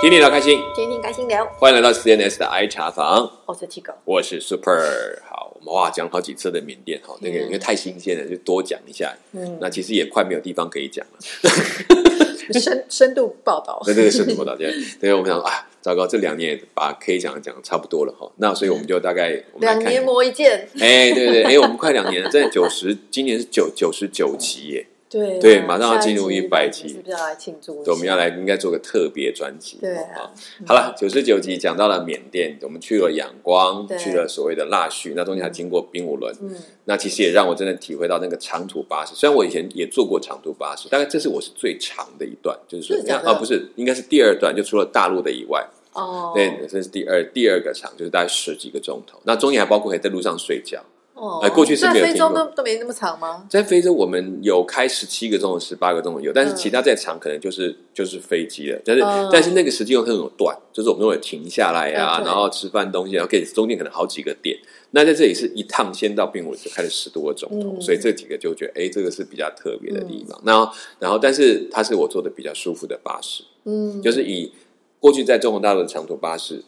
天天聊开心，天天开心聊，欢迎来到 CNS 的 I 茶房，我是 Tigo。我是 Super。好，我们哇讲了好几次的缅甸哈，那个因为太新鲜了，就多讲一下。嗯，那其实也快没有地方可以讲了，深深度报道。那这个是什么的？对，所以我们想啊，糟糕，这两年也把可以讲的讲的差不多了哈。那所以我们就大概两年磨一剑，哎，对对，哎，我们快两年了，在九十，今年是九九十九集耶。对对马上要进入一100集是不是要来庆祝？对，我们要来应该做个特别专辑。对啊好好了，九十九集讲到了缅甸，我们去了仰光，去了所谓的腊戌，那中间还经过冰武仑。嗯，那其实也让我真的体会到那个长途巴士。虽然我以前也坐过长途巴士，大概这是我是最长的一段，就是说啊，不是，应该是第二段，就除了大陆的以外，哦，对，这是第二第二个长，就是大概十几个钟头。那中间还包括可以在路上睡觉。哦，哎过去是没有在非洲都都没那么长吗？在非洲，我们有开十七个钟头、十八个钟头有，但是嗯其他再长可能就是就是飞机了。但是、嗯但是那个时间又很有短，就是我们都会停下来啊，嗯然后吃饭东西，然后可以中间可能好几个点。那在这里是一趟先到并武就开了十多个钟头，嗯所以这几个就觉得，哎，这个是比较特别的地方。然后然后，但是它是我坐的比较舒服的巴士，嗯，就是以过去在中国大陆的长途巴士，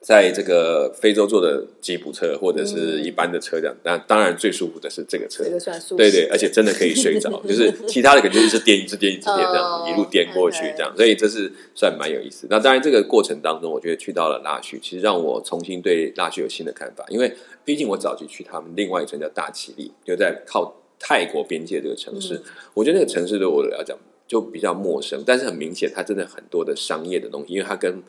在这个非洲坐的吉普车或者是一般的车这样，那当然最舒服的是这个车这。个算舒适对对，而且真的可以睡着，就是其他的感觉一直颠一直颠一直颠这样哦一路颠过去这样，所以这是算蛮有意思。那当然这个过程当中，我觉得去到了腊戌，其实让我重新对腊戌有新的看法，因为毕竟我早期去他们另外一城叫大其力，就在靠泰国边界这个城市，嗯我觉得那个城市对我来讲就比较陌生，但是很明显它真的很多的商业的东西，因为它跟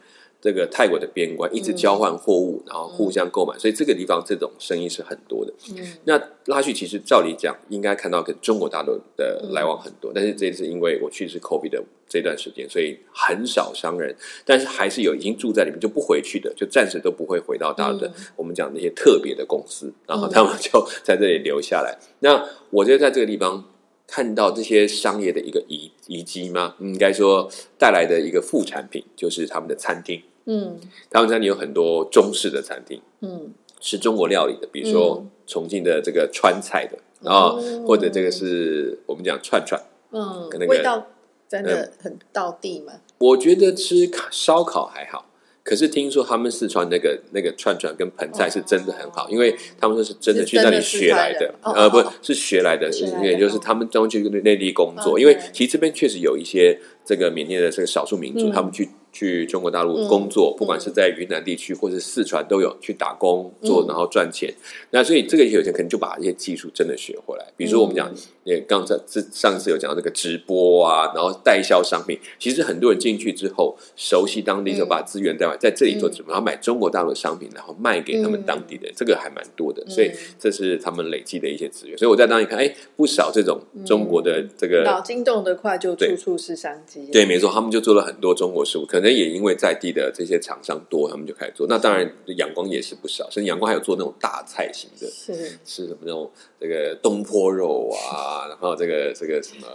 这个泰国的边关一直交换货物，然后互相购买，所以这个地方这种生意是很多的。嗯那拉去其实照理讲应该看到跟中国大陆的来往很多，但是这次因为我去是 COVID 的这段时间，所以很少商人，但是还是有已经住在里面就不回去的，就暂时都不会回到大陆的。嗯我们讲那些特别的公司，然后他们就在这里留下来。那我觉得在这个地方。看到这些商业的一个遗遗迹吗？应该说带来的一个副产品就是他们的餐厅。嗯他们餐厅有很多中式的餐厅，嗯是中国料理的，比如说嗯重庆的这个川菜的，然后哦或者这个是我们讲串串。嗯味道真的很到地嘛。我觉得吃烤烧烤还好，可是听说他们四川那个那个串串跟盆菜是真的很好，因为他们说是真的去那里学来的。呃，不哦哦哦。是学来的，是因为就是哦。他们专门去内地工作，哦因为其实这边确实有一些这个缅甸的这个少数民族，嗯。他们去去中国大陆工作，不管是在云南地区或是四川都有去打工做，嗯。然后赚钱。那所以这个有钱可能就把一些技术真的学回来，比如说我们讲，也刚才这上次有讲到这个直播啊，然后代销商品，其实很多人进去之后熟悉当地，就把资源带回来，在这里做直播，然后买中国大陆的商品，然后卖给他们当地的人，这个还蛮多的，所以这是他们累积的一些资源。所以我在当地看，哎，不少这种中国的这个脑筋动得快，就处处是商机。对，没错，他们就做了很多中国事物，可能也因为在地的这些厂商多，他们就开始做。那当然，阳光也是不少，甚至阳光还有做那种大菜型的，是吃什么那种这个东坡肉啊，然后这个这个什么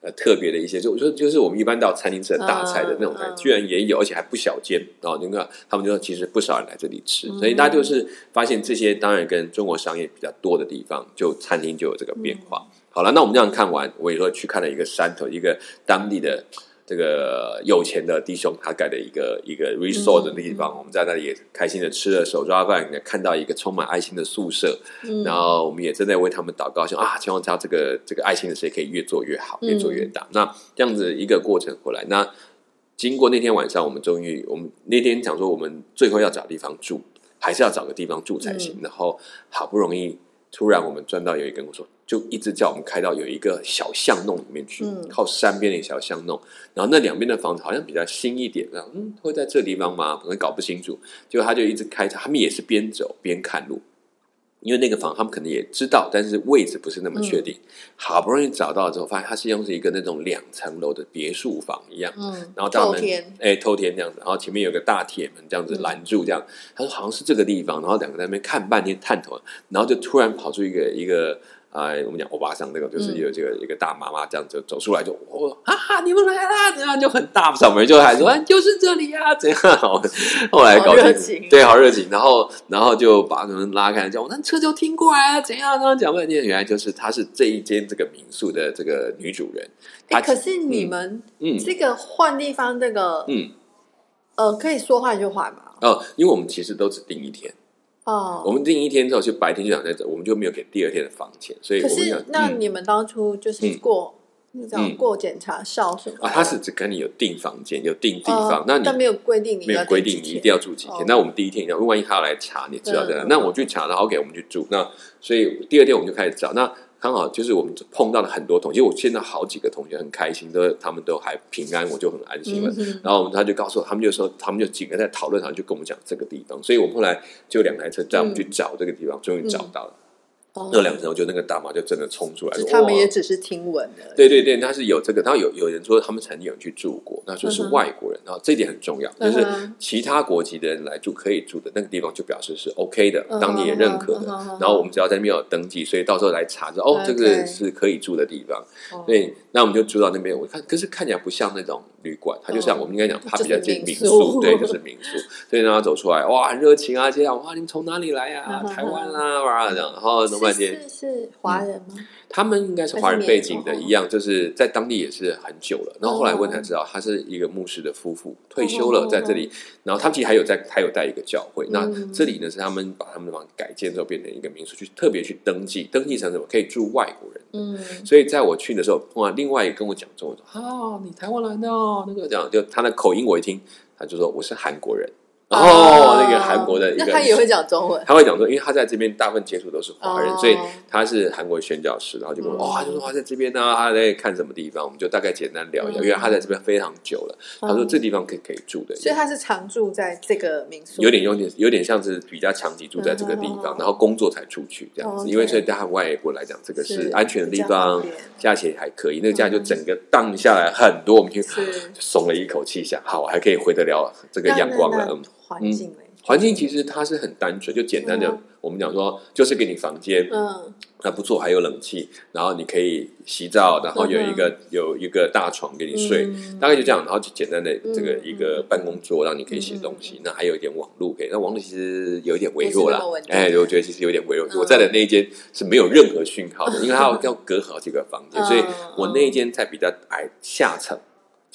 呃特别的一些，就我说就是我们一般到餐厅吃的大菜的那种居然也有，而且还不小间哦。你看，他们就说其实不少人来这里吃，嗯所以大家就是发现这些当然跟中国商业比较多的地方，就餐厅就有这个变化。嗯好了，那我们这样看完，我也说去看了一个山头，一个当地的。这个有钱的弟兄他盖的一个一个 resort 的地方，我们在那里也开心的吃了手抓饭，也看到一个充满爱心的宿舍，嗯然后我们也正在为他们祷告，想啊，希望他这个这个爱心的事业可以越做越好，嗯越做越大。那这样子一个过程回来，那经过那天晚上，我们终于，我们那天讲说，我们最后要找地方住，还是要找个地方住才嗯行。然后好不容易，突然我们转到有一个人我说，就一直叫我们开到有一个小巷弄里面去，嗯靠山边的小巷弄。然后那两边的房子好像比较新一点，然后嗯，会在这地方吗？可能搞不清楚。结果他就一直开着，他们也是边走边看路。因为那个房他们可能也知道，但是位置不是那么确定。好不容易找到之后，发现它是用是一个那种两层楼的别墅房一样，嗯，然后大门哎偷天这样子，然后前面有个大铁门这样子拦住，这样。他说好像是这个地方，然后两个在那边看半天探头，然后就突然跑出一个一个。啊、我们讲欧巴桑那个，就是有这个一个大妈妈这样就走出来就，我哈哈，你们来啦，怎样就很大嗓门就喊说，啊就是这里啊，怎样？后来搞好热情对，好热情，然后然后就把他们拉开，叫我那车就停过来啊，怎样？然后讲半天，原来就是她是这一间这个民宿的这个女主人。她哎，可是你们嗯这个换地方，这个嗯呃，可以说换就换嘛。哦，因为我们其实都只订一天，哦，我们订一天之后，就白天就想在这，我们就没有给第二天的房钱，所以可我们想是那嗯你们当初就是嗯过那种嗯过检查哨什么的啊，他是只跟你有订房间，有订地哦方，那你但没有规定你没有要规定你一定要住几天。哦那我们第一天要，万一他要来查，你知道的。嗯那我去查，然后给我们去住。那所以第二天我们就开始找。那刚好就是我们碰到了很多同学，我见到好几个同学很开心，都他们都还平安，我就很安心了。嗯然后他就告诉我，他们就说，他们就几个在讨论，好像就跟我们讲这个地方。所以我们后来就两台车带我们去找这个地方，终于找到了。哦那两层，我就那个大妈就真的冲出来他们也只是听闻的。对对对，他是有这个，然后有有人说他们曾经有去住过，那说是外国人，然后这一点很重要，就是其他国籍的人来住可以住的那个地方，就表示是 OK 的嗯，当地也认可的。然后我们只要在那边有登记，所以到时候来查着哦这个是可以住的地方。哦所以那我们就住到那边，我看可是看起来不像那种旅馆，它就像哦我们应该讲，它比较接近民宿宿，对，就是民宿。所以让他走出来，哇，很热情啊，这样哇，你们从哪里来呀？嗯台湾啊，哇这样，然后弄半天。是是是华人吗？他们应该是华人背景的，一样，就是在当地也是很久了。然后后来问才知道，他是一个牧师的夫妇，退休了，在这里。然后他们其实还有在，还有带一个教会。那这里呢，是他们把他们的房改建之后变成一个民宿，去特别去登记，登记成什么可以住外国人。嗯，所以在我去的时候，碰到另另外一个跟我讲中文说：“啊，你台湾来的哦，那个讲。”就他的口音我一听，他就说我是韩国人。哦，那个韩国的一个，那他也会讲中文。他会讲说，因为他在这边大部分接触都是华人，哦。所以他是韩国宣教师，然后就跟我，嗯。哦，他就说他在这边呢、他在看什么地方，我们就大概简单聊一下，嗯。因为他在这边非常久了，他说这地方可以可以住的，所以他是常住在这个民宿，有点有点有点像是比较长期住在这个地方，嗯。然后工作才出去这样子，哦因为所以对他外国来讲，这个是是安全的地方价钱还可以，那个价就整个荡下来很多，我们就松了一口气，想好还可以回得了这个阳光了，嗯。环境嘞，环境其实它是很单纯，就简单的，嗯我们讲说就是给你房间，嗯还不错，还有冷气，然后你可以洗澡，然后有一个、有一个大床给你睡，嗯大概就这样，然后就简单的这个嗯一个办公桌，让你可以写东西。那还有一点网络可以，那网络其实有一点微弱啦不是那么稳，定哎，我觉得其实有点微弱。嗯我在的那一间是没有任何讯号的，因为它要 要隔好几个房间，嗯所以我那一间在比较矮下层。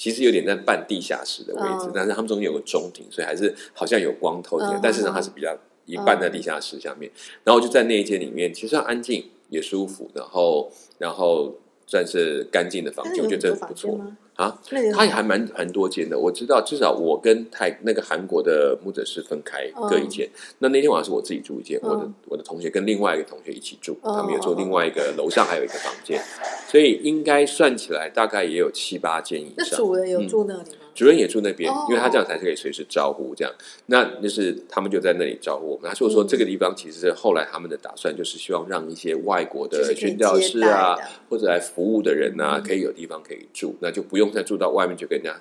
其实有点在半地下室的位置，嗯但是他们中间有个中庭，所以还是好像有光透进来，嗯但是呢，它是比较一半在地下室下面。然后就在那一间里面，其实很安静也舒服，然后然后算是干净的房间，我觉得这很多很不错？啊。他也还蛮蛮多间的，我知道至少我跟泰那个韩国的牧者是分开各一间。那那天晚上是我自己住一间，我的嗯我的同学跟另外一个同学一起住，哦他们有住另外一个楼上还有一个房间，所以应该算起来大概也有七八间以那上。主人有住那里吗？主任也住那边哦，因为他这样才是可以随时招呼这样。那就是他们就在那里招呼我们。他说说嗯这个地方其实是后来他们的打算，就是希望让一些外国的宣教士啊或者来服务的人啊，嗯可以有地方可以住，那就不用再住到外面去跟人家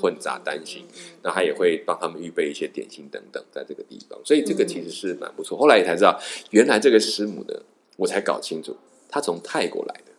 混杂担心。那他也会帮他们预备一些点心等等，在这个地方，所以这个嗯其实是蛮不错。后来也才知道，原来这个师母呢，我才搞清楚，她从泰国来的。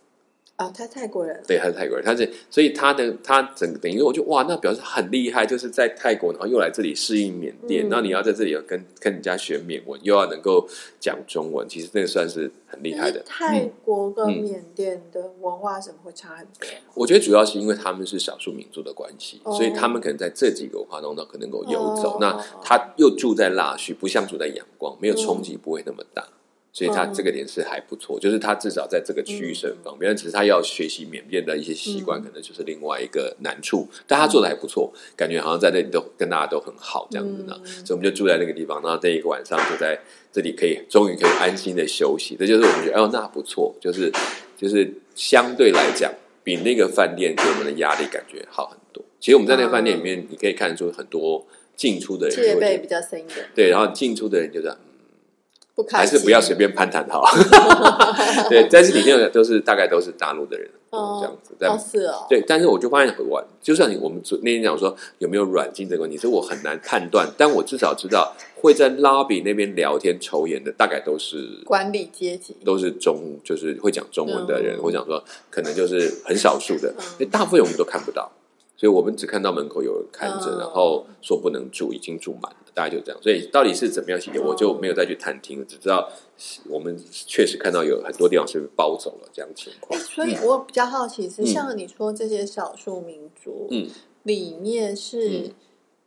啊，他泰国人，对，他是泰国人，他是所以他的他整个等于我就哇，那表示很厉害，就是在泰国，然后又来这里适应缅甸，嗯然后你要在这里要跟跟人家学缅文，又要能够讲中文，其实那个算是很厉害的。泰国跟嗯缅甸的文化怎么会差很多？我觉得主要是因为他们是少数民族的关系，哦所以他们可能在这几个文化当中可能够游走。哦那他又住在腊戌，不像住在阳光，没有冲击不会那么大。所以他嗯这个点是还不错，就是他至少在这个区域是很方便，但只是他要学习缅甸的一些习惯，嗯可能就是另外一个难处。但他做的还不错，感觉好像在那里都跟大家都很好这样子呢。嗯所以我们就住在那个地方，然后这一个晚上就在这里可以终于可以安心的休息。这就是我们觉得哦，那不错，就是就是相对来讲，比那个饭店给我们的压力感觉好很多。其实我们在那个饭店里面，你可以看出很多进出的人戒备会觉得比较深一点，对，然后进出的人就是嗯不开还是不要随便攀谈好。对，但是里面都是大概都是大陆的人，哦这样子。但哦是哦，对，但是我就发现很晚，就像你我们昨那天讲说有没有软禁这个问题，所以我很难判断，但我至少知道会在 lobby 那边聊天抽烟的，大概都是管理阶级，都是中，就是会讲中文的人，嗯。我想说可能就是很少数的，嗯。大部分我们都看不到，所以我们只看到门口有人看着，嗯。然后说不能住，已经住满了，大概就这样。所以到底是怎么样细节，嗯我就没有再去探听了，只知道我们确实看到有很多地方是被包走了这样情况。哎，。所以我比较好奇是，嗯。像你说这些少数民族，嗯，里面是嗯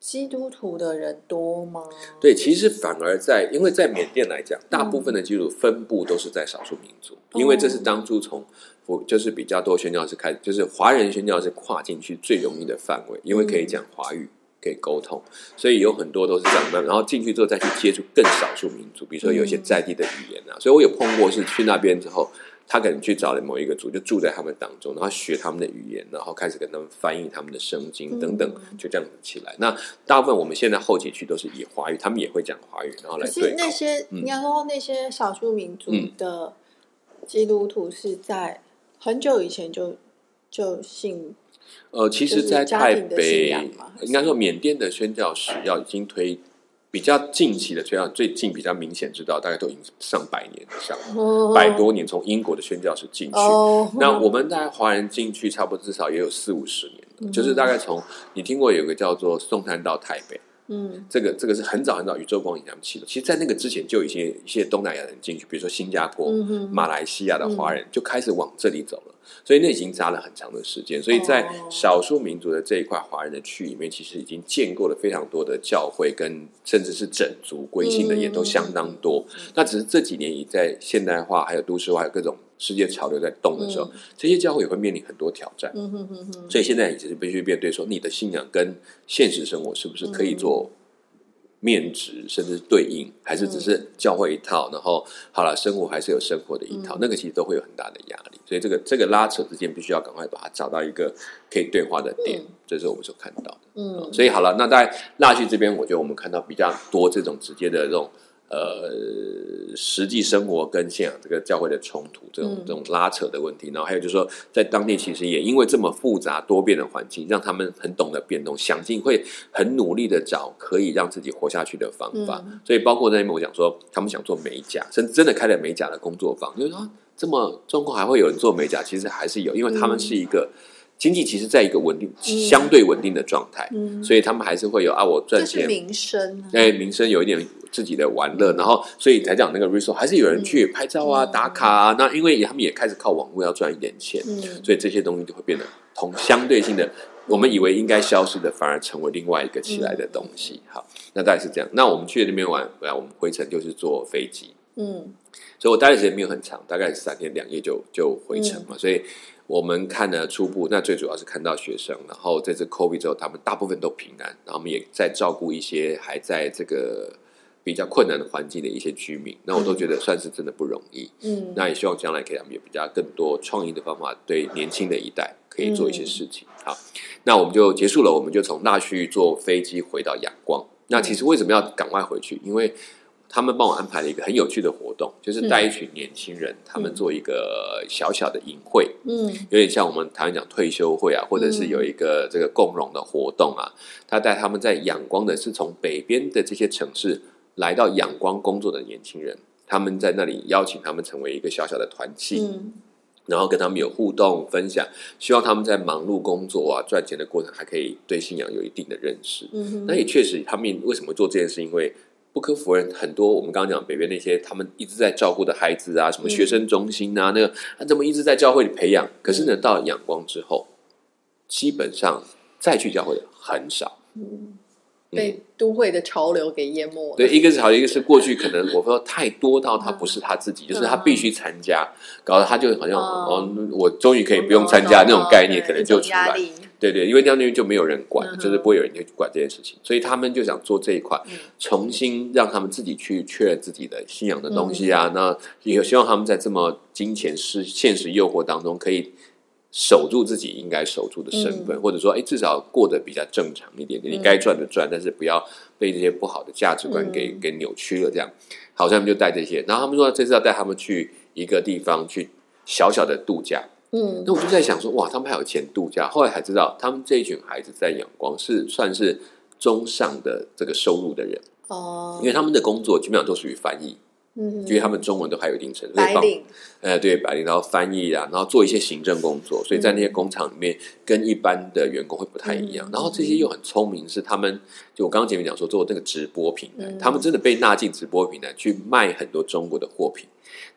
基督徒的人多吗？对，其实反而在，因为在缅甸来讲，大部分的基督徒分布都是在少数民族，因为这是当初从我就是比较多宣教士开始，就是华人宣教士跨进去最容易的范围，因为可以讲华语。可以沟通，所以有很多都是这样的。然后进去之后再去接触更少数民族，比如说有一些在地的语言啊。所以我有碰过是去那边之后，他可能去找了某一个族，就住在他们当中，然后学他们的语言，然后开始跟他们翻译他们的圣经等等，就这样子起来。那大部分我们现在后几区都是以华语，他们也会讲华语，然后来对。那些应该说那些少数民族的基督徒是在很久以前就就信。呃，其实，在台北，应该说缅甸的宣教史要已经推比较近期的，宣教最近比较明显知道，大概都已经上百年以上，百多年。从英国的宣教士进去，那我们大概华人进去，差不多至少也有四五十年，就是大概从你听过有个叫做宋山到台北。嗯，这个这个是很早很早宇宙光影他们去的。其实，在那个之前，就有一些一些东南亚人进去，比如说新加坡、马来西亚的华人就开始往这里走了。所以那已经扎了很长的时间。所以在少数民族的这一块华人的区里面，其实已经建构了非常多的教会，跟甚至是整族归信的也都相当多。那只是这几年，以在现代化、还有都市化、有各种世界潮流在动的时候，这些教会也会面临很多挑战。所以现在也是必须面对说，你的信仰跟现实生活是不是可以做？面值甚至对应，还是只是教会一套，然后好了，生活还是有生活的一套，那个其实都会有很大的压力。所以这个这个拉扯之间，必须要赶快把它找到一个可以对话的点，这是我们所看到的。嗯，所以好了，那在腊剧这边，我觉得我们看到比较多这种直接的这种。呃，实际生活跟信仰这个教会的冲突，这种这种拉扯的问题，然后还有就是说，在当地其实也因为这么复杂多变的环境，让他们很懂得变动，想尽会很努力的找可以让自己活下去的方法。所以包括那边我讲说，他们想做美甲，甚至真的开了美甲的工作坊，就是说这么状况还会有人做美甲，其实还是有，因为他们是一个。经济其实在一个稳定、相对稳定的状态，所以他们还是会有啊，我赚钱，民生，哎，民生有一点自己的玩乐，然后所以才讲那个 resort，还是有人去拍照啊、打卡啊。那因为他们也开始靠网络要赚一点钱，所以这些东西就会变得同相对性的，我们以为应该消失的，反而成为另外一个起来的东西。好，那大概是这样。那我们去那边玩，来我们回程就是坐飞机，嗯，所以我待的时间没有很长，大概三天两夜就就回程嘛，所以。我们看了初步，那最主要是看到学生，然后这次 COVID 之后，他们大部分都平安，然后我们也在照顾一些还在这个比较困难的环境的一些居民，那我都觉得算是真的不容易。嗯，那也希望将来给他们有比较更多创意的方法，对年轻的一代可以做一些事情。好，那我们就结束了，我们就从那去坐飞机回到阳光。那其实为什么要赶快回去？因为他们帮我安排了一个很有趣的活动，就是带一群年轻人，他们做一个小小的营会，嗯，有点像我们台湾讲退休会啊，或者是有一个这个共荣的活动啊。他带他们在仰光的，是从北边的这些城市来到仰光工作的年轻人，他们在那里邀请他们成为一个小小的团契，然后跟他们有互动分享，希望他们在忙碌工作啊赚钱的过程，还可以对信仰有一定的认识。嗯，那也确实，他们为什么做这件事？因为不可否认，很多我们刚刚讲北边那些他们一直在照顾的孩子啊，什么学生中心啊，那个他怎么一直在教会里培养？可是呢，到仰光之后，基本上再去教会的很少。被都会的潮流给淹没了。对，一个是潮流，一个是过去可能我说太多到他不是他自己，就是他必须参加，搞得他就好像哦，我终于可以不用参加那种概念，可能就出来。对对，因为那边就没有人管，就是不会有人去管这件事情，所以他们就想做这一块，重新让他们自己去确认自己的信仰的东西啊。那也希望他们在这么金钱是现实诱惑当中可以。守住自己应该守住的身份，或者说，哎，至少过得比较正常一点点。你该赚的赚，但是不要被这些不好的价值观给给扭曲了。这样，好，他们就带这些。然后他们说，这次要带他们去一个地方去小小的度假。嗯，那我就在想说，哇，他们还有钱度假。后来才知道，他们这一群孩子在阳光是算是中上的这个收入的人哦，因为他们的工作基本上都属于翻译。因为他们中文都还有一定程度，白领，呃，对白领，然后翻译啊，然后做一些行政工作，所以在那些工厂里面跟一般的员工会不太一样。然后这些又很聪明，是他们就我刚刚前面讲说做那个直播平台，他们真的被纳进直播平台去卖很多中国的货品，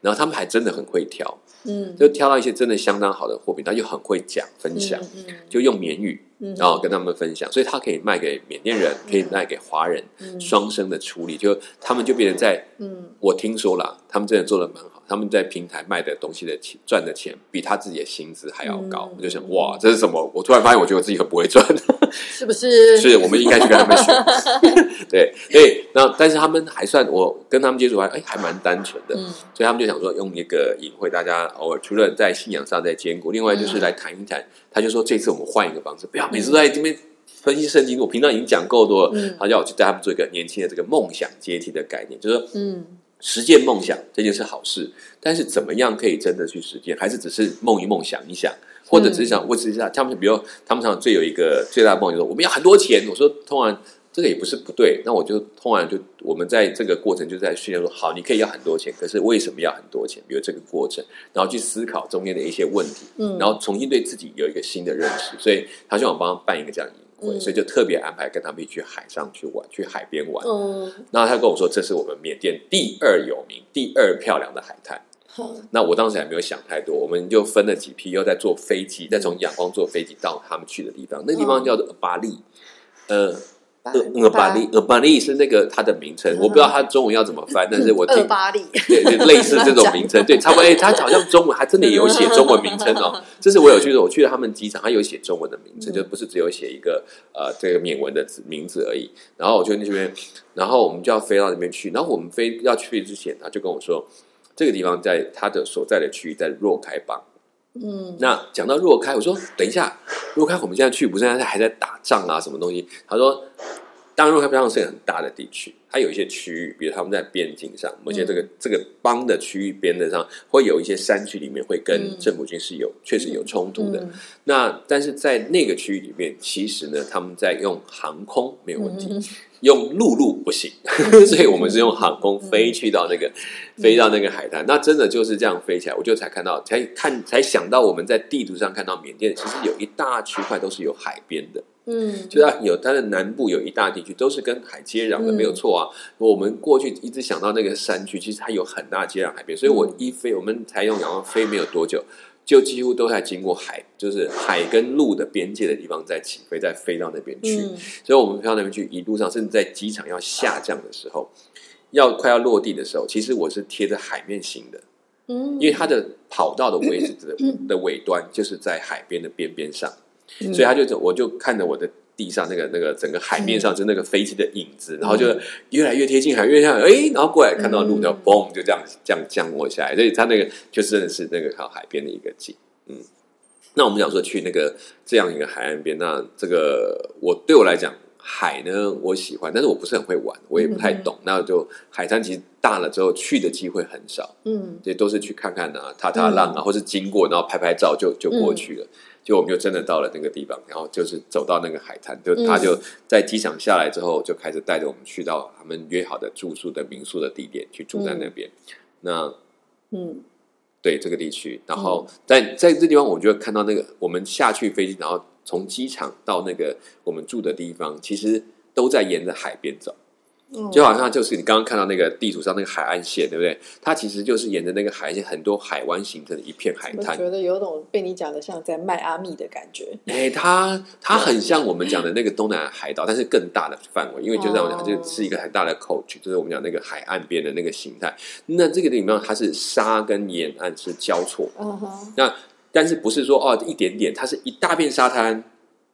然后他们还真的很会挑，嗯，就挑到一些真的相当好的货品，他就很会讲分享，嗯嗯。就用缅语，嗯。然后跟他们分享，所以他可以卖给缅甸人，可以卖给华人，嗯。双生的处理，就他们就变成在，嗯。我听说了，他们真的做的蛮好，他们在平台卖的东西的钱赚的钱比他自己的薪资还要高，嗯。我就想哇，这是什么？我突然发现，我觉得我自己很不会赚，是不是？是我们应该去跟他们学，对 对，然后但是他们还算，我跟他们接触还哎还蛮单纯的，嗯所以他们就想说用一个隐晦，大家偶尔除了在信仰上在兼顾，另外就是来谈一谈。他就说这次我们换一个方式，不要每次都在这边分析圣经，我平常已经讲够多了。嗯他叫我去带他们做一个年轻的这个梦想阶梯的概念，就是说嗯实践梦想这件事好事，但是怎么样可以真的去实践，还是只是梦一梦想一想，或者只是想我只是想他们比如他们常常最有一个最大的梦就是说我们要很多钱，我说通常这个也不是不对，那我就通常就我们在这个过程就在训练说，好，你可以要很多钱，可是为什么要很多钱？比如这个过程，然后去思考中间的一些问题，嗯，然后重新对自己有一个新的认识，所以他希望我帮他办一个这样的营会，嗯所以就特别安排跟他们一起去海上去玩，去海边玩。嗯然后他跟我说，这是我们缅甸第二有名、第二漂亮的海滩。好那我当时还没有想太多，我们就分了几批，又在坐飞机，再从仰光坐飞机到他们去的地方。那个地方叫做巴利，呃，巴呃，呃巴利，呃，巴利是那个它的名称，我不知道它中文要怎么翻，但是我听二巴利，对对，类似这种名称，对，差不多。哎，它好像中文还真的有写中文名称哦。这是我有去的，我去了他们机场，它有写中文的名称，嗯就不是只有写一个呃这个缅文的字名字而已。然后我就那边，然后我们就要飞到那边去。然后我们飞要去之前，他就跟我说，这个地方在他的所在的区域在若开邦。嗯那讲到若开，我说等一下，若开我们现在去不是现在还在打仗啊，什么东西？他说，当然若开邦是一个很大的地区，它有一些区域，比如他们在边境上，某些这个、这个邦的区域边的上，会有一些山区里面会跟嗯。政府军是有确实有冲突的。嗯。那但是在那个区域里面，其实呢，他们在用航空没有问题，嗯。用陆路不行，所以我们是用航空飞去到那个、飞到那个海滩。那真的就是这样飞起来，我就才看到，才看才想到我们在地图上看到缅甸其实有一大区块都是有海边的，嗯，就是它有它的南部有一大地区都是跟海接壤的，嗯没有错啊。我们过去一直想到那个山区，其实它有很大接壤海边，所以我嗯一飞，我们才用仰望飞没有多久。就几乎都在经过海，就是海跟陆的边界的地方在起飞，再飞到那边去。嗯所以我们飞到那边去，一路上甚至在机场要下降的时候，要快要落地的时候，其实我是贴着海面行的，嗯，因为它的跑道的位置的 的尾端就是在海边的边边上，嗯所以他就我就看着我的地上那个那个整个海面上是那个飞机的影子，然后就越来越贴近海，越来越哎，然后过来看到路嗯。就嘣就这样这样降落下来，所以它那个就真的是那个靠海边的一个景，嗯。那我们想说去那个这样一个海岸边，那这个我对我来讲，海呢我喜欢，但是我不是很会玩，我也不太懂。那就海滩其实大了之后去的机会很少，嗯。也都是去看看啊，踏踏浪啊，或是经过然后拍拍照就就过去了。就我们就真的到了那个地方，然后就是走到那个海滩，就嗯。他就在机场下来之后，就开始带着我们去到他们约好的住宿的民宿的地点去住在那边。那嗯。对这个地区，然后在在这地方，我就看到那个我们下去飞机，然后从机场到那个我们住的地方，其实都在沿着海边走，嗯，就好像就是你刚刚看到那个地图上那个海岸线，对不对？它其实就是沿着那个海岸线，很多海湾形成的一片海滩。我觉得有种被你讲的像在迈阿密的感觉。哎，它它很像我们讲的那个东南亚海岛，但是更大的范围，因为就像我讲，哦就是一个很大的 coach，就是我们讲那个海岸边的那个形态。那这个地方它是沙跟沿岸是交错，那但是不是说哦一点点，它是一大片沙滩，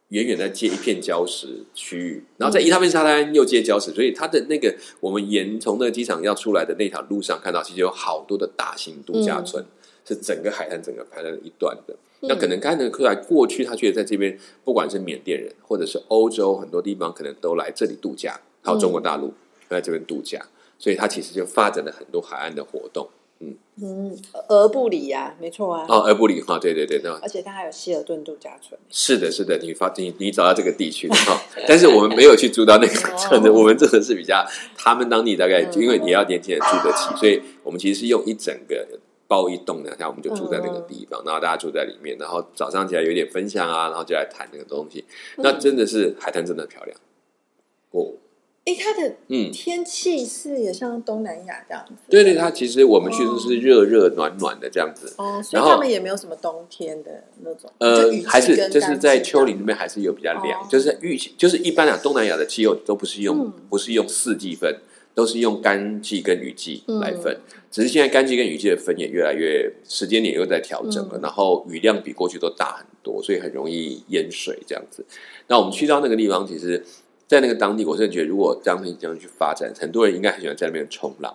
远远在接一片礁石区域，然后在一大片沙滩又接礁石，所以它的那个我们沿从那个机场要出来的那条路上看到，其实有好多的大型度假村，是整个海滩整个排在一段的。那可能看得出来，过去他觉得在这边，不管是缅甸人或者是欧洲很多地方，可能都来这里度假，还有中国大陆都在这边度假，所以他其实就发展了很多海岸的活动。嗯嗯，俄布里呀，没错啊。哦，而布里哈，对对对，那而且它还有希尔顿度假村。是的，是的，你发你你找到这个地区了哈，但是我们没有去住到那个 我们真的是比较他们当地大概因为也要年轻人住得起，所以我们其实是用一整个包一栋两下，我们就住在那个地方，然后大家住在里面，然后早上起来有点分享啊，然后就来谈那个东西，那真的是海滩真的很漂亮。哦，哎，它的嗯，天气是也像东南亚这样子。对对，它其实我们去都是热热暖暖的这样子。哦，所以他们也没有什么冬天的那种。呃还是就是在丘陵那边还是有比较凉，哦就是预期就是一般啊，东南亚的气候都不是用、嗯不是用四季分，都是用干季跟雨季来分。嗯只是现在干季跟雨季的分也越来越时间点又在调整了，嗯然后雨量比过去都大很多，所以很容易淹水这样子。那我们去到那个地方，其实，在那个当地，我真的觉得，如果当地这样去发展，很多人应该很喜欢在那边冲浪。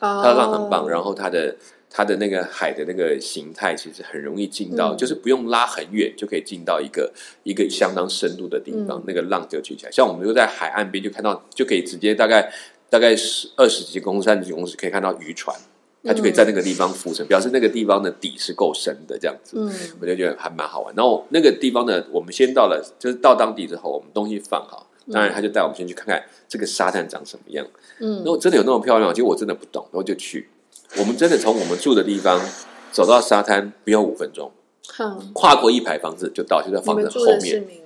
哦它的浪很棒，然后它的它的那个海的那个形态，其实很容易进到，嗯就是不用拉很远就可以进到一个一个相当深度的地方，嗯那个浪就举起来。像我们就在海岸边就看到，就可以直接大概大概十二十几公尺、三十几公尺可以看到渔船，它就可以在那个地方浮沉，表示那个地方的底是够深的，这样子。嗯我就觉得还蛮好玩。然后那个地方呢，我们先到了，就是到当地之后，我们东西放好，当然他就带我们先去看看这个沙滩长什么样。嗯。如果真的有那么漂亮，其实我真的不懂，然后就去。我们真的从我们住的地方走到沙滩不要五分钟，哼，跨过一排房子就到，就在你房子后面。民。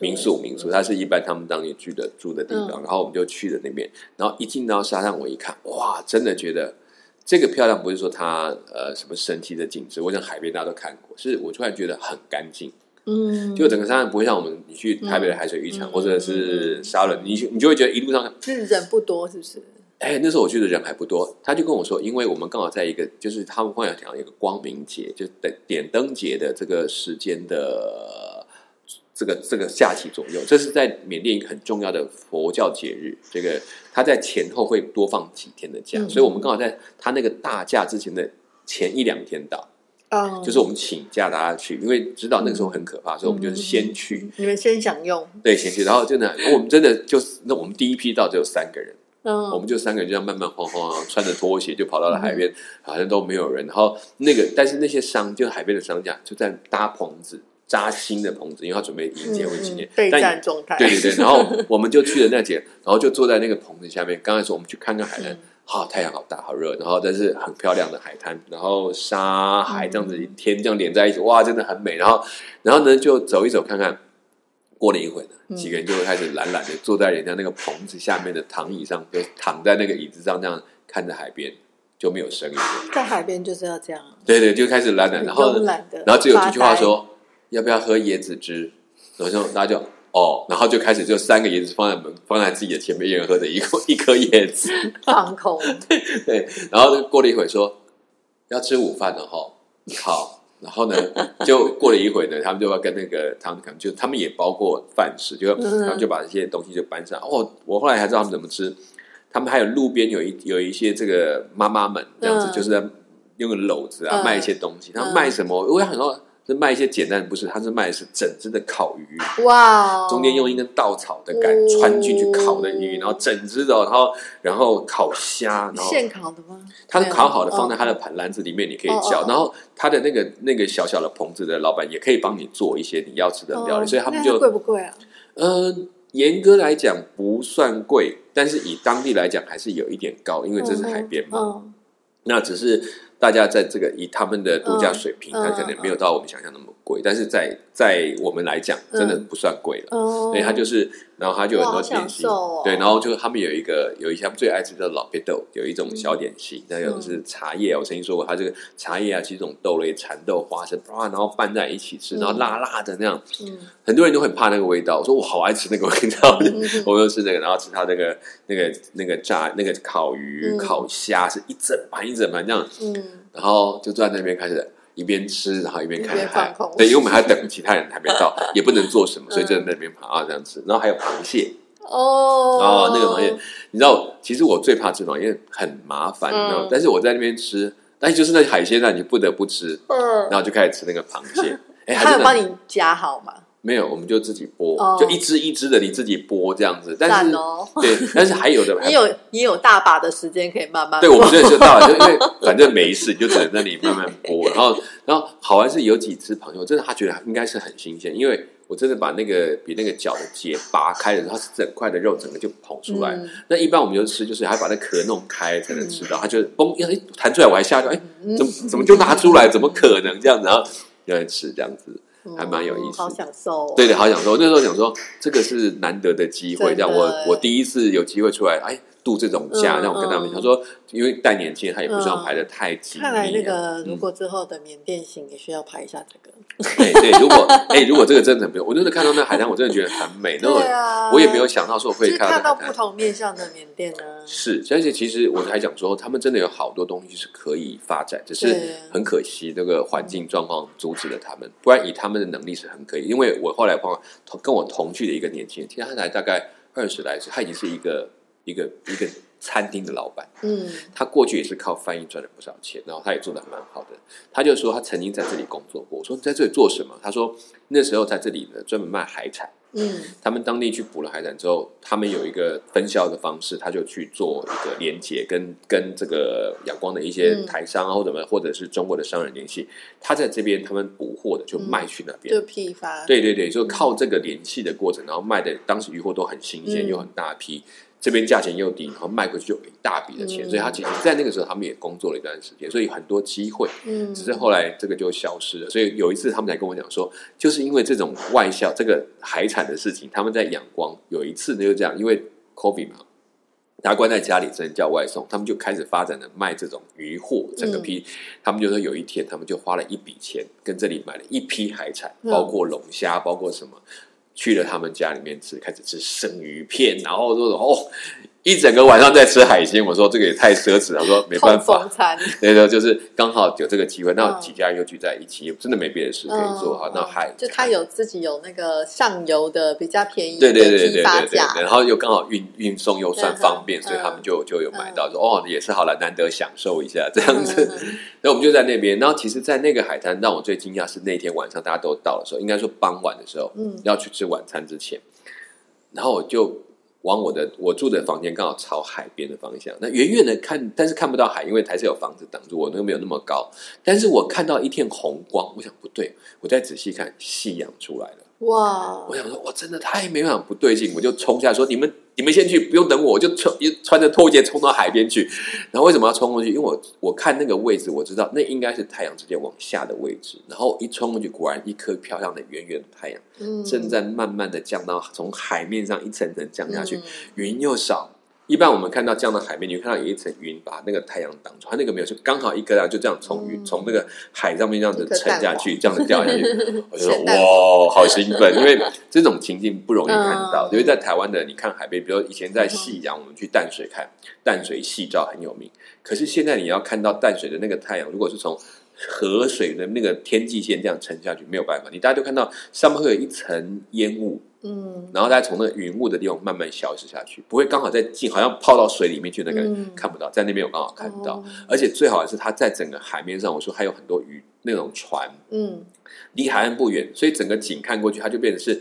民宿，民宿，它是一般他们当年住的住的地方，嗯。然后我们就去了那边，然后一进到沙滩，我一看，哇，真的觉得这个漂亮，不是说它呃什么神奇的景致，我想海边大家都看过，是我突然觉得很干净，嗯，就整个沙滩不会像我们你去台北的海水浴场、嗯或者是沙仑，你你就会觉得一路上是人不多，是不是？哎，那时候我去的人还不多，他就跟我说，因为我们刚好在一个，就是他们光有讲一个光明节，就点点灯节的这个时间的这个这个假期左右，这是在缅甸一个很重要的佛教节日，这个他在前后会多放几天的假，嗯所以我们刚好在他那个大假之前的前一两天到，哦，就是我们请假大家去，因为知道那个时候很可怕，所以我们就是先去，你们先享用，对，先去，然后真的我们真的就是那我们第一批到只有三个人。嗯，我们就三个人这样慢慢晃晃晃，穿着拖鞋就跑到了海边，好像都没有人。然后那个，但是那些商，就海边的商家就在搭棚子，扎新的棚子，因为他准备迎接为纪念嗯。备但战状态，对对对，然后我们就去了那节，然后就坐在那个棚子下面。刚才说我们去看看海滩嗯，好、太阳好大好热，然后但是很漂亮的海滩，然后沙海这样子一天这样连在一起，哇，真的很美。然后然后呢就走一走看看。过了一会呢，几个人就会开始懒懒的坐在人家那个棚子下面的躺椅上，就躺在那个椅子上，这样看着海边，就没有声音了。在海边就是要这样，对对，就开始懒懒，然后慵懒的，然后只有几句话，说要不要喝椰子汁，然后就大家就哦，然后就开始就三个椰子放在门放在自己的前面，一人喝着一颗一颗椰子，放空，对，然后过了一会说要吃午饭了哈，好。然后呢，就过了一会呢，他们就要跟那个他们可能就他们也包括饭吃，就嗯他们就把这些东西就搬上。哦，我后来才知道他们怎么吃，他们还有路边有一有一些这个妈妈们这样子，嗯就是在用个篓子啊、嗯卖一些东西。他们卖什么？我想说是卖一些简单的，不是，他是卖的是整只的烤鱼。哇哦，中间用一根稻草的杆哦穿进去烤的鱼，然后整只的哦，然后然后烤虾，然后现烤的吗？它是烤好的，放在它的盘篮子里面，你可以。叫然后它的那个那个小小的棚子的老板也可以帮你做一些你要吃的料理，哦所以他们就贵不贵啊？呃，严格来讲不算贵，但是以当地来讲还是有一点高，因为这是海边嘛。嗯，那只是大家在这个以他们的度假水平，嗯它可能没有到我们想象那么贵，但是在在我们来讲，真的不算贵了。哦，所以它就是，然后它就有很多点心，哦对，然后就他们有一个有一些他们最爱吃的老贝豆，有一种小点心，那有是茶叶，我曾经说过，它这个茶叶啊，其实这种豆类、蚕豆、花生，哇，然后拌在一起吃，然后辣辣的那样，嗯。很多人都很怕那个味道，我说我好爱吃那个味道，我就吃这个，然后吃它那个那个那个炸那个烤鱼、嗯烤虾，是一整盘一整盘这样，嗯，然后就坐在那边开始一边吃，然后一边看海。对，因为我们还等其他人还没到，也不能做什么，所以就在嗯。那边爬啊这样吃。然后还有螃蟹。哦。哦，那个螃蟹，你知道，其实我最怕吃螃蟹，很麻烦，你知道但是我在那边吃，但就是那海鲜呢，你不得不吃，嗯，然后就开始吃那个螃蟹。哎，他有帮你夹好吗？没有，我们就自己剥，哦就一只一只的你自己剥这样子。但是对，但是还有的，你有你有大把的时间可以慢慢对，我们这就到了，就因为 反正没事，你就只能在那里慢慢剥。然后，然后好玩是有几只朋友，真的他觉得应该是很新鲜，因为我真的把那个比那个脚的结拔开的时候，它是整块的肉整个就跑出来。嗯那一般我们就吃，就是还把那壳弄开才能吃到，他就嘣一弹出来，我还吓到，哎，嗯怎么怎么就拿出来？怎么可能这样子？然后就来吃这样子。还蛮有意思。好享受，哦。对对，好享受，那时候想说，这个是难得的机会，这样我我第一次有机会出来，哎，度这种假，嗯让我跟他们嗯他说，因为带年轻人，他也不希望排的太紧密啊。看来那个如嗯果之后的缅甸行也需要排一下这个。哎对，如果哎如果这个真的很不，我真的看到那海滩，我真的觉得很美，那我啊，我也没有想到说会看到不。同面向的缅甸呢。是，而且其实我还讲说，他们真的有好多东西是可以发展，只是很可惜那个环境状况阻止了他们。不然以他们的能力是很可以。因为我后来跟我同去的一个年轻人，其实他才大概二十来岁，他已经是一个一个一个餐厅的老板。嗯他过去也是靠翻译赚了不少钱，然后他也做的蛮好的。他就说他曾经在这里工作过。我说你在这里做什么？他说那时候在这里呢专门卖海产。嗯他们当地去捕了海产之后，他们有一个分销的方式，他就去做一个连接，跟跟这个阳光的一些嗯台商啊，或者么，或者是中国的商人联系。他在这边，他们捕获的就卖去那边。就批发。对对对，就靠这个联系的过程，然后卖的当时渔获都很新鲜，嗯又很大批，这边价钱又低，然后卖回去就一大笔的钱，嗯所以他其实在那个时候他们也工作了一段时间，所以很多机会。嗯，只是后来这个就消失了，所以有一次他们才跟我讲说，就是因为这种外销这个海产的事情，他们在仰光有一次呢就这样，因为 COVID 嘛，大家关在家里只能叫外送，他们就开始发展了卖这种鱼货，整个批，他们就说有一天他们就花了一笔钱跟这里买了一批海产，嗯包括龙虾，包括什么。去了他们家里面吃，开始吃生鱼片，然后说哦，一整个晚上在吃海鲜。我说这个也太奢侈了，我说没办法。对的，就是刚好有这个机会，那嗯几家又聚在一起，真的没别的事可以做，好，那海就他有自己有那个上游的比较便宜的对对对对批对对然后又刚好运运送又算方便，嗯。所以他们就就有买到，嗯。说哦也是好了，难得享受一下这样子。那我们就在那边，然后其实，在那个海滩让我最惊讶是那天晚上大家都到的时候，应该说傍晚的时候，嗯。要去吃晚餐之前，然后我就往我的我住的房间刚好朝海边的方向，那远远的看，但是看不到海，因为台是有房子挡住我，那个没有那么高，但是我看到一片红光，我想不对，我再仔细看，夕阳出来了。哇。我，想说，我真的太没办法不对劲，我就冲下来说：“你们你们先去，不用等我。”我就穿穿着拖鞋冲到海边去。然后为什么要冲过去？因为我我看那个位置，我知道那应该是太阳直接往下的位置。然后一冲过去，果然一颗漂亮的圆圆的太阳嗯正在慢慢的降到从海面上一层层降下去嗯，云又少。一般我们看到这样的海面，你会看到有一层云把那个太阳挡住，它那个没有，就刚好一颗亮，就这样从云嗯从那个海上面这样子沉下去，这样子掉下去。我就说哇，好 兴奋，因为这种情境不容易看到。嗯因为在台湾的，你看海边，比如以前在夕阳，我们去淡水看淡水夕照很有名。可是现在你要看到淡水的那个太阳，如果是从河水的那个天际线这样沉下去，没有办法，你大家都看到上面会有一层烟雾，嗯。然后再从那个云雾的地方慢慢消失下去，不会刚好在近，好像泡到水里面去那个、嗯。看不到，在那边我刚好看到。哦。而且最好的是，它在整个海面上，我说还有很多鱼那种船，嗯。离海岸不远，所以整个景看过去，它就变成是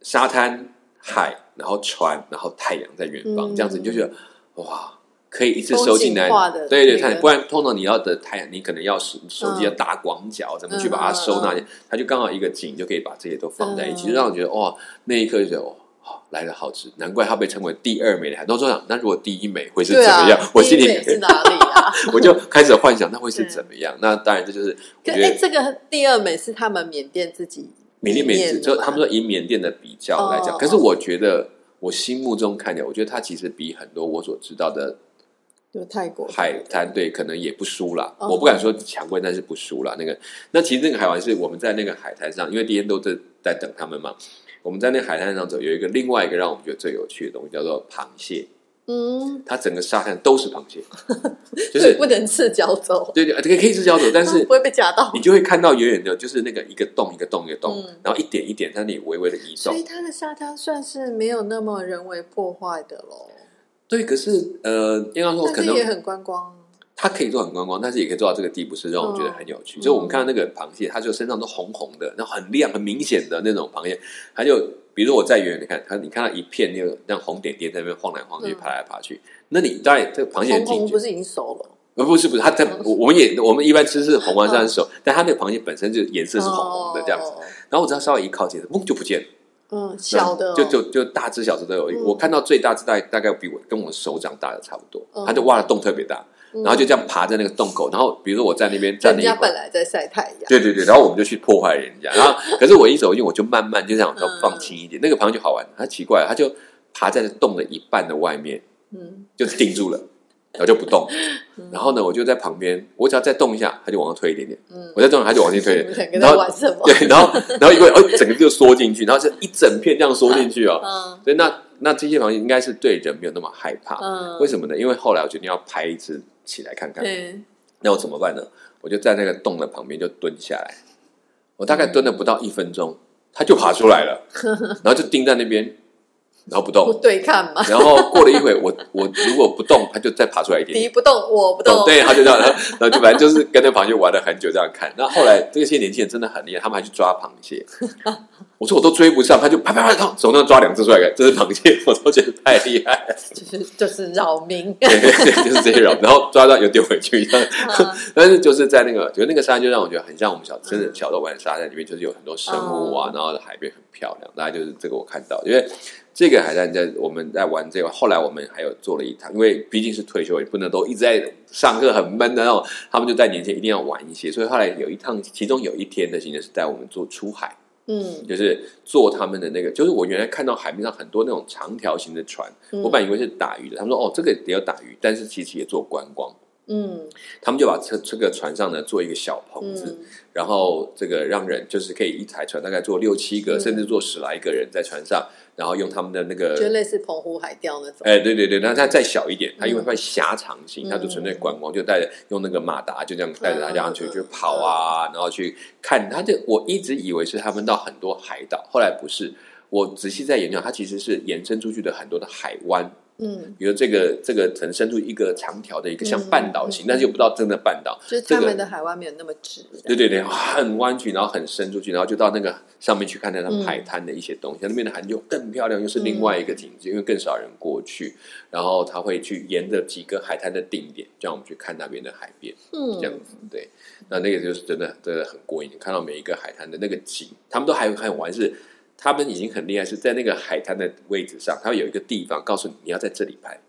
沙滩、海，然后船，然后太阳在远方，嗯这样子你就觉得哇，可以一次收进来。对对，那个太不然通常你要的太阳，你可能要手手机要打广角，怎么去把它收纳？它就刚好一个景就可以把这些都放在一起，嗯就让我觉得哇，那一刻就觉得哇。好来的好值，难怪它被称为第二美的海。都说想，那如果第一美会是怎么样？，我心里是哪里啊？我就开始幻想，那会是怎么样？那当然，这就是我觉得这个第二美是他们缅甸自己缅甸、缅甸，里面的嘛就他们说以缅甸的比较来讲，哦可是我觉得我心目中看起来，我觉得它其实比很多我所知道的有泰国海滩对可能也不输啦。哦我不敢说强贵，但是不输啦。那个那其实那个海湾是我们在那个海滩上，因为第一天都在在等他们嘛。我们在那个海滩上走，有一个另外一个让我们觉得最有趣的东西，叫做螃蟹。嗯，它整个沙滩都是螃蟹，就是不能赤脚走，对对，可以可以赤脚走，但是 不会被夹到你。就会看到远远的，就是那个一个洞一个洞一个洞，嗯然后一点一点，在那里微微的移动所以。它的沙滩算是没有那么人为破坏的喽，对，可是呃，应该说可能也很观光。它可以做很观光，但是也可以做到这个地步，是让我觉得很有趣。嗯就我们看到那个螃蟹，它就身上都红红的，然后很亮、很明显的那种螃蟹，它就比如说我在远远的看，它你看到一片那个像红点点在那边晃来晃去、嗯爬来爬去，那你当然这个螃蟹很红红不是已经熟了？呃，不是不是，它在嗯我我们也我们一般吃是红丸山熟，但它那个螃蟹本身就颜色是红红的这样子。哦。然后我只要稍微一靠近，嘣就不见了。嗯，小的哦就就就大只小只都有。嗯我看到最大只大概大概比我跟我手掌大的差不多，嗯它就挖的洞特别大。然后就这样爬在那个洞口，然后比如说我在那边站了人家本来在晒太阳，对对对，然后我们就去破坏人家，然后 可是我一走进我就慢慢就想说嗯放轻一点，那个朋友就好玩，他奇怪，他就爬在洞的一半的外面，嗯，就定住了，然后就不动。然后呢，我就在旁边，我只要再动一下，它就往上推一点点。嗯我再动，它就往前推一点 点。然后在玩什么？对，然后然后一个哦，整个就缩进去，然后是一整片这样缩进去哦。嗯所以那那这些螃蟹应该是对人没有那么害怕。嗯，为什么呢？因为后来我决定要拍一只起来看看。对，那我怎么办呢？我就在那个洞的旁边就蹲下来，我大概蹲了不到一分钟，它就爬出来了，然后就盯在那边，然后不不动。对看嘛，然后过了一会，我我如果不动，它就再爬出来一点点。敌不动我不动，对，他就这样，然后就反正就是跟那螃蟹玩了很久，这样看。那后来这些年轻人真的很厉害，他们还去抓螃蟹。我说我都追不上，他就啪啪啪，手上抓两只出来，这是螃蟹，我都觉得太厉害了。就是就是扰民，对对对，就是这些扰，然后抓到又丢回去，一样。嗯 但是就是在那个，觉得那个沙就让我觉得很像我们小真的小时候玩的沙滩里面，就是有很多生物啊，嗯然后海边很漂亮。大概就是这个我看到，因为这个海滩在我们在玩这个，后来我们还有做了一趟，因为毕竟是退休，也不能都一直在上课很闷的那种，他们就在年前一定要玩一些，所以后来有一趟，其中有一天的行程是带我们做出海。嗯就是坐他们的那个，就是我原来看到海面上很多那种长条形的船，嗯我本来以为是打鱼的，他们说哦，这个也有打鱼，但是其实也做观光。嗯。他们就把这这个船上呢做一个小棚子，嗯。然后这个让人就是可以一台船大概坐六七个，嗯。甚至坐十来个人在船上，然后用他们的那个就类似澎湖海钓那种，哎，对对对，那它再小一点，它因为嗯会狭长型，它就纯粹观光，就带着用那个马达就这样带着大家去嗯去跑啊，然后去看它。这我一直以为是他们到很多海岛，后来不是。我仔细在研究，它其实是延伸出去的很多的海湾，嗯，比如这个这个曾伸出一个长条的一个像嗯半岛型，嗯但是又不到真的半岛。就是他们的海湾没有那么直，对对对，很弯曲，然后很伸出去，然后就到那个上面去看那他们嗯海滩的一些东西。那边的海就更漂亮，又是另外一个景致，因为更少人过去。然后他会去沿着几个海滩的定点，让我们去看那边的海边，嗯，这样子。对，那那个就是真的真的很过瘾，看到每一个海滩的那个景，他们都还很玩是。他们已经很厉害，是在那个海滩的位置上，他会有一个地方告诉你你要在这里拍，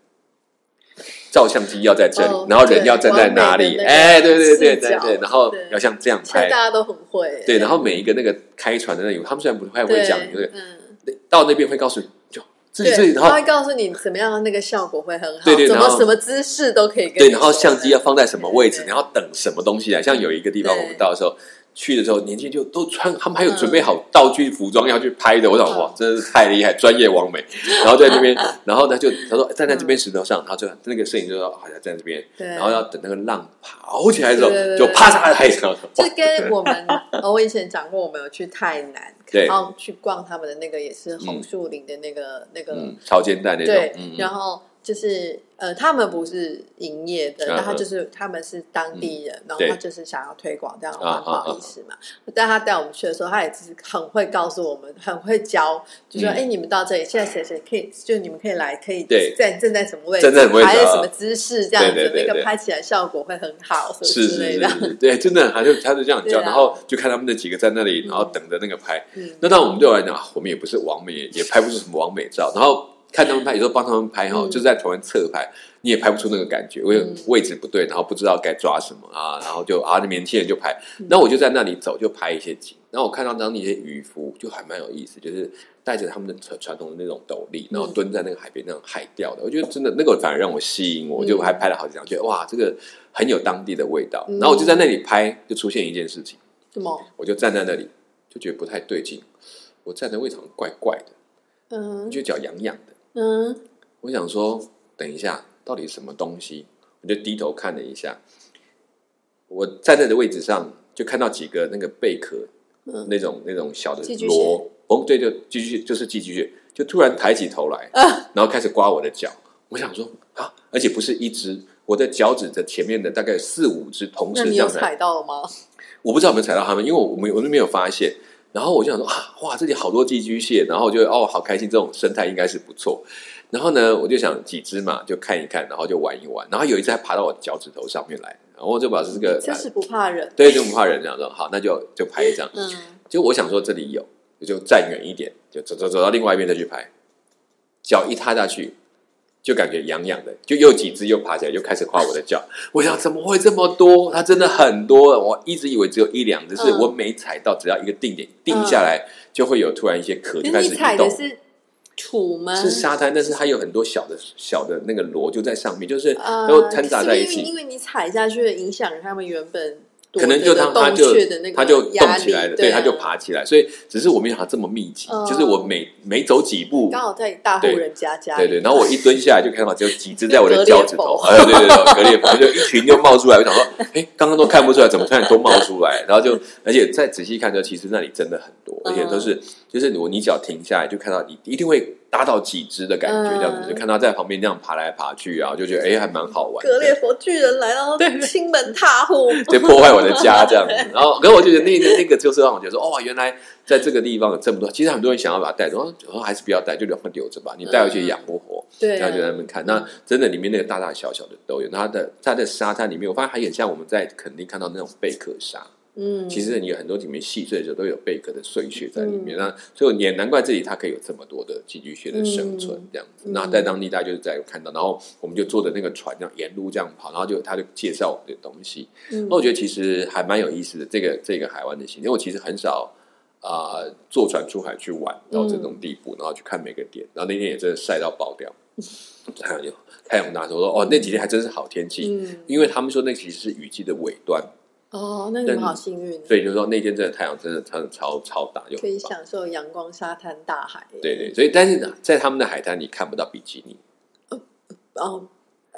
照相机要在这里，哦然后人要站在哪里？哎，对对对对对，然后要像这样拍，大家都很会，对，然后每一个那个开船的那里，他们虽然不太会讲，对，嗯，到那边会告诉你，就自己对，自己，然后他会告诉你怎么样，那个效果会很好，怎对对然后么什么姿势都可以跟你对，然后相机要放在什么位置，对然后等什么东西来。像有一个地方我们到的时候。去的时候，年轻就都穿，他们还有准备好道具、服装要去拍的。我想，嗯。哇，真的是太厉害，专业完美。然后在那边，然后他，就他说站在这边石头上，然后就那个摄影就说好像站在这边，对。然后要等那个浪跑起来的时候就啪嚓海上，这跟我们，呃我以前讲过，我们有去泰南，对。然后去逛他们的那个也是红树林的那个、那个，嗯，潮间带那种然后就是呃，他们不是营业的，嗯但他就是他们是当地人，然后他就是想要推广这样的啊环保意识嘛。但他带我们去的时候，他也是很会告诉我们，很会教，就说：“嗯哎、你们到这里，现在谁谁可以，就你们可以来，可以在什么位置，站在什么位置啊还有什么姿势，这样那个拍起来效果会很好，什么是是之类的。是是，对，真的，他就他就这样教，啊然后就看他们那几个在那里，嗯然后等着那个拍。嗯那当然，我们对我来讲，啊我们也不是完美，也也拍不出什么完美照。然后看他们拍，有时候帮他们拍哈，嗯就是在台湾侧拍，你也拍不出那个感觉，因为嗯位置不对，然后不知道该抓什么啊，然后就啊，那年轻人就拍。嗯然后我就在那里走，就拍一些景。然后我看到当地一些渔夫，就还蛮有意思，就是带着他们的传传统的那种斗笠，然后嗯蹲在那个海边那种海钓的，我觉得真的那个反而让我吸引我，就还拍了好几张，觉得哇，这个很有当地的味道。嗯然后我就在那里拍，就出现一件事情，什么？我就站在那里，就觉得不太对劲，我站的位置好像怪怪的，嗯我觉得脚痒痒的。嗯我想说，等一下，到底什么东西？我就低头看了一下，我站在的位置上，就看到几个那个贝壳，嗯那种那种小的螺，哦，对，就寄居蟹，就是寄居蟹，就突然抬起头来，啊然后开始刮我的脚。我想说啊，而且不是一只，我的脚趾的前面的大概四五只同时这样来，踩到了吗？我不知道有没有踩到它们，因为我我没我都没有发现。然后我就想说啊，哇，这里好多寄居蟹，然后我就哦，好开心，这种生态应该是不错。然后呢，我就想几只嘛，就看一看，然后就玩一玩。然后有一只还爬到我的脚趾头上面来，然后我就表示这个真是不怕人。对，就不怕人这样说，好，那就就拍一张。嗯 就我想说这里有，我就站远一点，就走走走到另外一边再去拍。脚一踏下去，就感觉痒痒的，就又几只又爬起来，就开始画我的脚。我想怎么会这么多？它真的很多，我一直以为只有一两只，是嗯我每踩到只要一个定点定下来，就会有突然一些壳就开始移动。是土吗？是沙滩，但是它有很多小的小的那个螺就在上面，就是呃，都掺杂在一起。因为因为你踩下去的影响，它们原本躲可能就着的洞它它就穴的那个它就动起来了，对，它就啊爬起来，所以只是我没想到这么密集，嗯。就是我每每走几步，刚好在大户人家家，对对，然后我一蹲下来就看到只有几只在我的 脚趾头，对对对，格列佛就一群就冒出来，我想说，哎，刚刚都看不出来，怎么突然都冒出来？然后就，而且再仔细看就，其实那里真的很多，而且都是，就是我你脚停下来就看到，你一定会搭到几只的感觉，这样子嗯就看他在旁边这样爬来爬去啊，就觉得哎还蛮好玩。格列佛巨人来到亲门踏户，对破坏我的家这样子。然后，可是我就觉得那个那个就是让我觉得说，哦，原来在这个地方有这么多。其实很多人想要把它带走，我说还是不要带，就留它留着吧。你带回去养不活，对啊然后就在那边看。那真的里面那个大大小小的都有。它的它的沙滩里面，我发现还很像我们在垦丁看到那种贝壳沙。嗯，其实你有很多里面细碎的时候都有贝壳的碎屑在里嗯面，那所以也难怪这里它可以有这么多的寄居蟹的生存这样子。嗯那在当地大家就是在看到，然后我们就坐着那个船这样沿路这样跑，然后就他就介绍我们的东西。嗯那我觉得其实还蛮有意思的，这个这个海湾的行程，因为我其实很少啊、呃坐船出海去玩到这种地步，然后去看每个点，然后那天也真的晒到爆掉，太阳有太阳大，我说哦那几天还真是好天气，嗯，因为他们说那其实是雨季的尾端，哦，那你们好幸运，所以就是说那天真的太阳真的真的超超大，又可以享受阳光、沙滩、大海。对对，所以但是呢在他们的海滩你看不到比基尼，哦，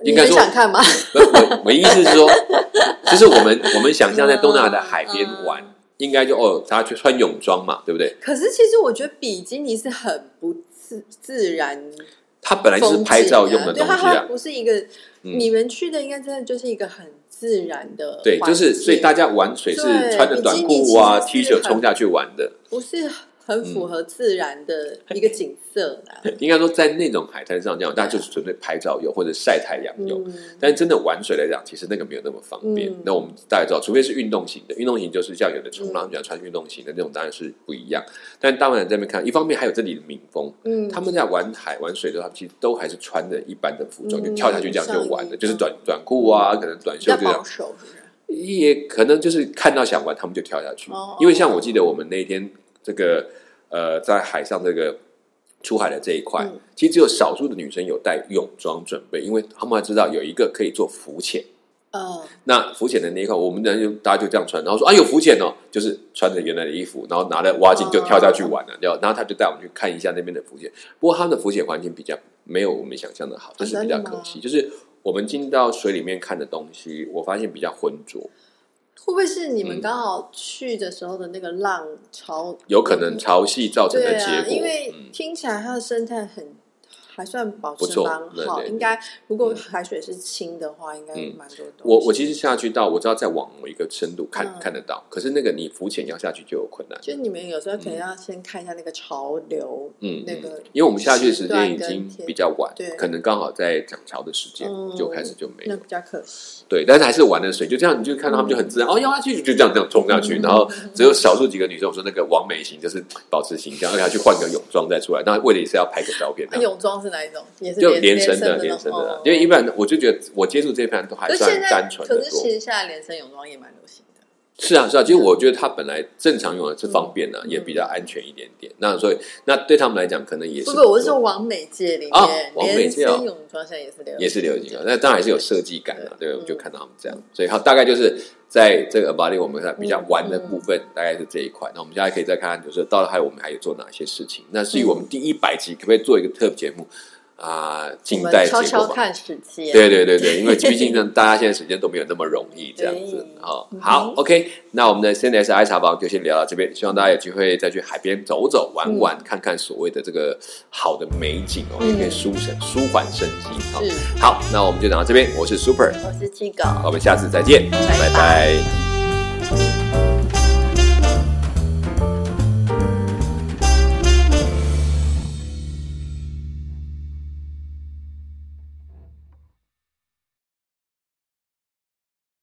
应该说想看吗？我我我意思是说，就是我们我们想象在东南亚的海边玩，嗯应该就哦，大家去穿泳装嘛，对不对？可是其实我觉得比基尼是很不自自然它本来就是拍照用的东西啊，不是一个嗯你们去的，应该真的就是一个很自然的对，就是所以大家玩水是穿着短裤啊、T 恤冲下去玩的。不是很符合自然的一个景色 啦。应该说，在那种海滩上这样，大家就是纯粹拍照用或者晒太阳用。嗯，但真的玩水来讲，其实那个没有那么方便。嗯那我们大家知道，除非是运动型的，运动型就是像有的冲浪喜欢穿运动型的那种，当然是不一样。但当然在那边看，一方面还有这里的民风，嗯他们在玩海玩水的时候，他们其实都还是穿着一般的服装，嗯就跳下去这样就玩的，就是短短裤啊，可能短袖就这样？也可能就是看到想玩，他们就跳下去。哦因为像我记得我们那天这个呃，在海上这个出海的这一块，嗯其实只有少数的女生有带泳装准备，因为他们还知道有一个可以做浮潜。嗯，那浮潜的那一块，我们人就大家就这样穿，然后说啊有浮潜哦，就是穿着原来的衣服，然后拿着蛙镜就跳下去玩了，然后然后他就带我们去看一下那边的浮潜。不过他们的浮潜环境比较没有我们想象的好，这是比较可惜。就是我们进到水里面看的东西，我发现比较浑浊，会不会是你嗯们刚好去的时候的那个浪潮？有可能潮汐造成的结果。因为嗯听起来它的生态很还算保持蛮好，对对应该如果海水是清的话，应该嗯蛮多东西。我我其实下去到我知道再往某一个深度看、嗯看得到，可是那个你浮潜要下去就有困难。就是你们有时候可能要先看一下那个潮流，嗯，那个因为我们下去的时间已经比较晚对，可能刚好在涨潮的时间、嗯就开始就没有。那比较可惜。对，但是还是玩的水，就这样，你就看到他们就很自然，哦，要下去就这样这样冲下去，嗯然后只有少数几个女生，我说那个完美型就是保持形象，而且还去换个泳装再出来，那为了也是要拍个照片，那泳装是哪一种？也是就连连身的的连身的哦，因为一般我就觉得我接触这一盘都还算单纯可是其。实现在连身泳装也蛮流行的。是啊，是啊，其实我觉得它本来正常用的是方便的、嗯。也比较安全一点点。那所以那对他们来讲，可能也是不不，我是说完美界里啊面，王美连界哦。身泳装现在也是流行，也是流行啊，那当然还是有设计感啊，对，我们就看到他们这样，所以它大概就是在这个巴黎我们看比较玩的部嗯分，大概是这一块。那我们现在可以再看看，就是到了还有我们还有做哪些事情。那嗯至于我们第一百集可不可以做一个特别节目啊？我静待们悄结果吧。悄看时间。对对对对，因为 毕竟呢，大家现在时间都没有那么容易这样子好，OK，那我们的 CNS 茶房就先聊到这边，希望大家有机会再去海边走走玩玩，看看所谓的这个好的美景哦，嗯也可以舒神舒缓身心。好，是，好，那我们就讲到这边，我是 Super，我是七狗。我们下次再见，拜拜拜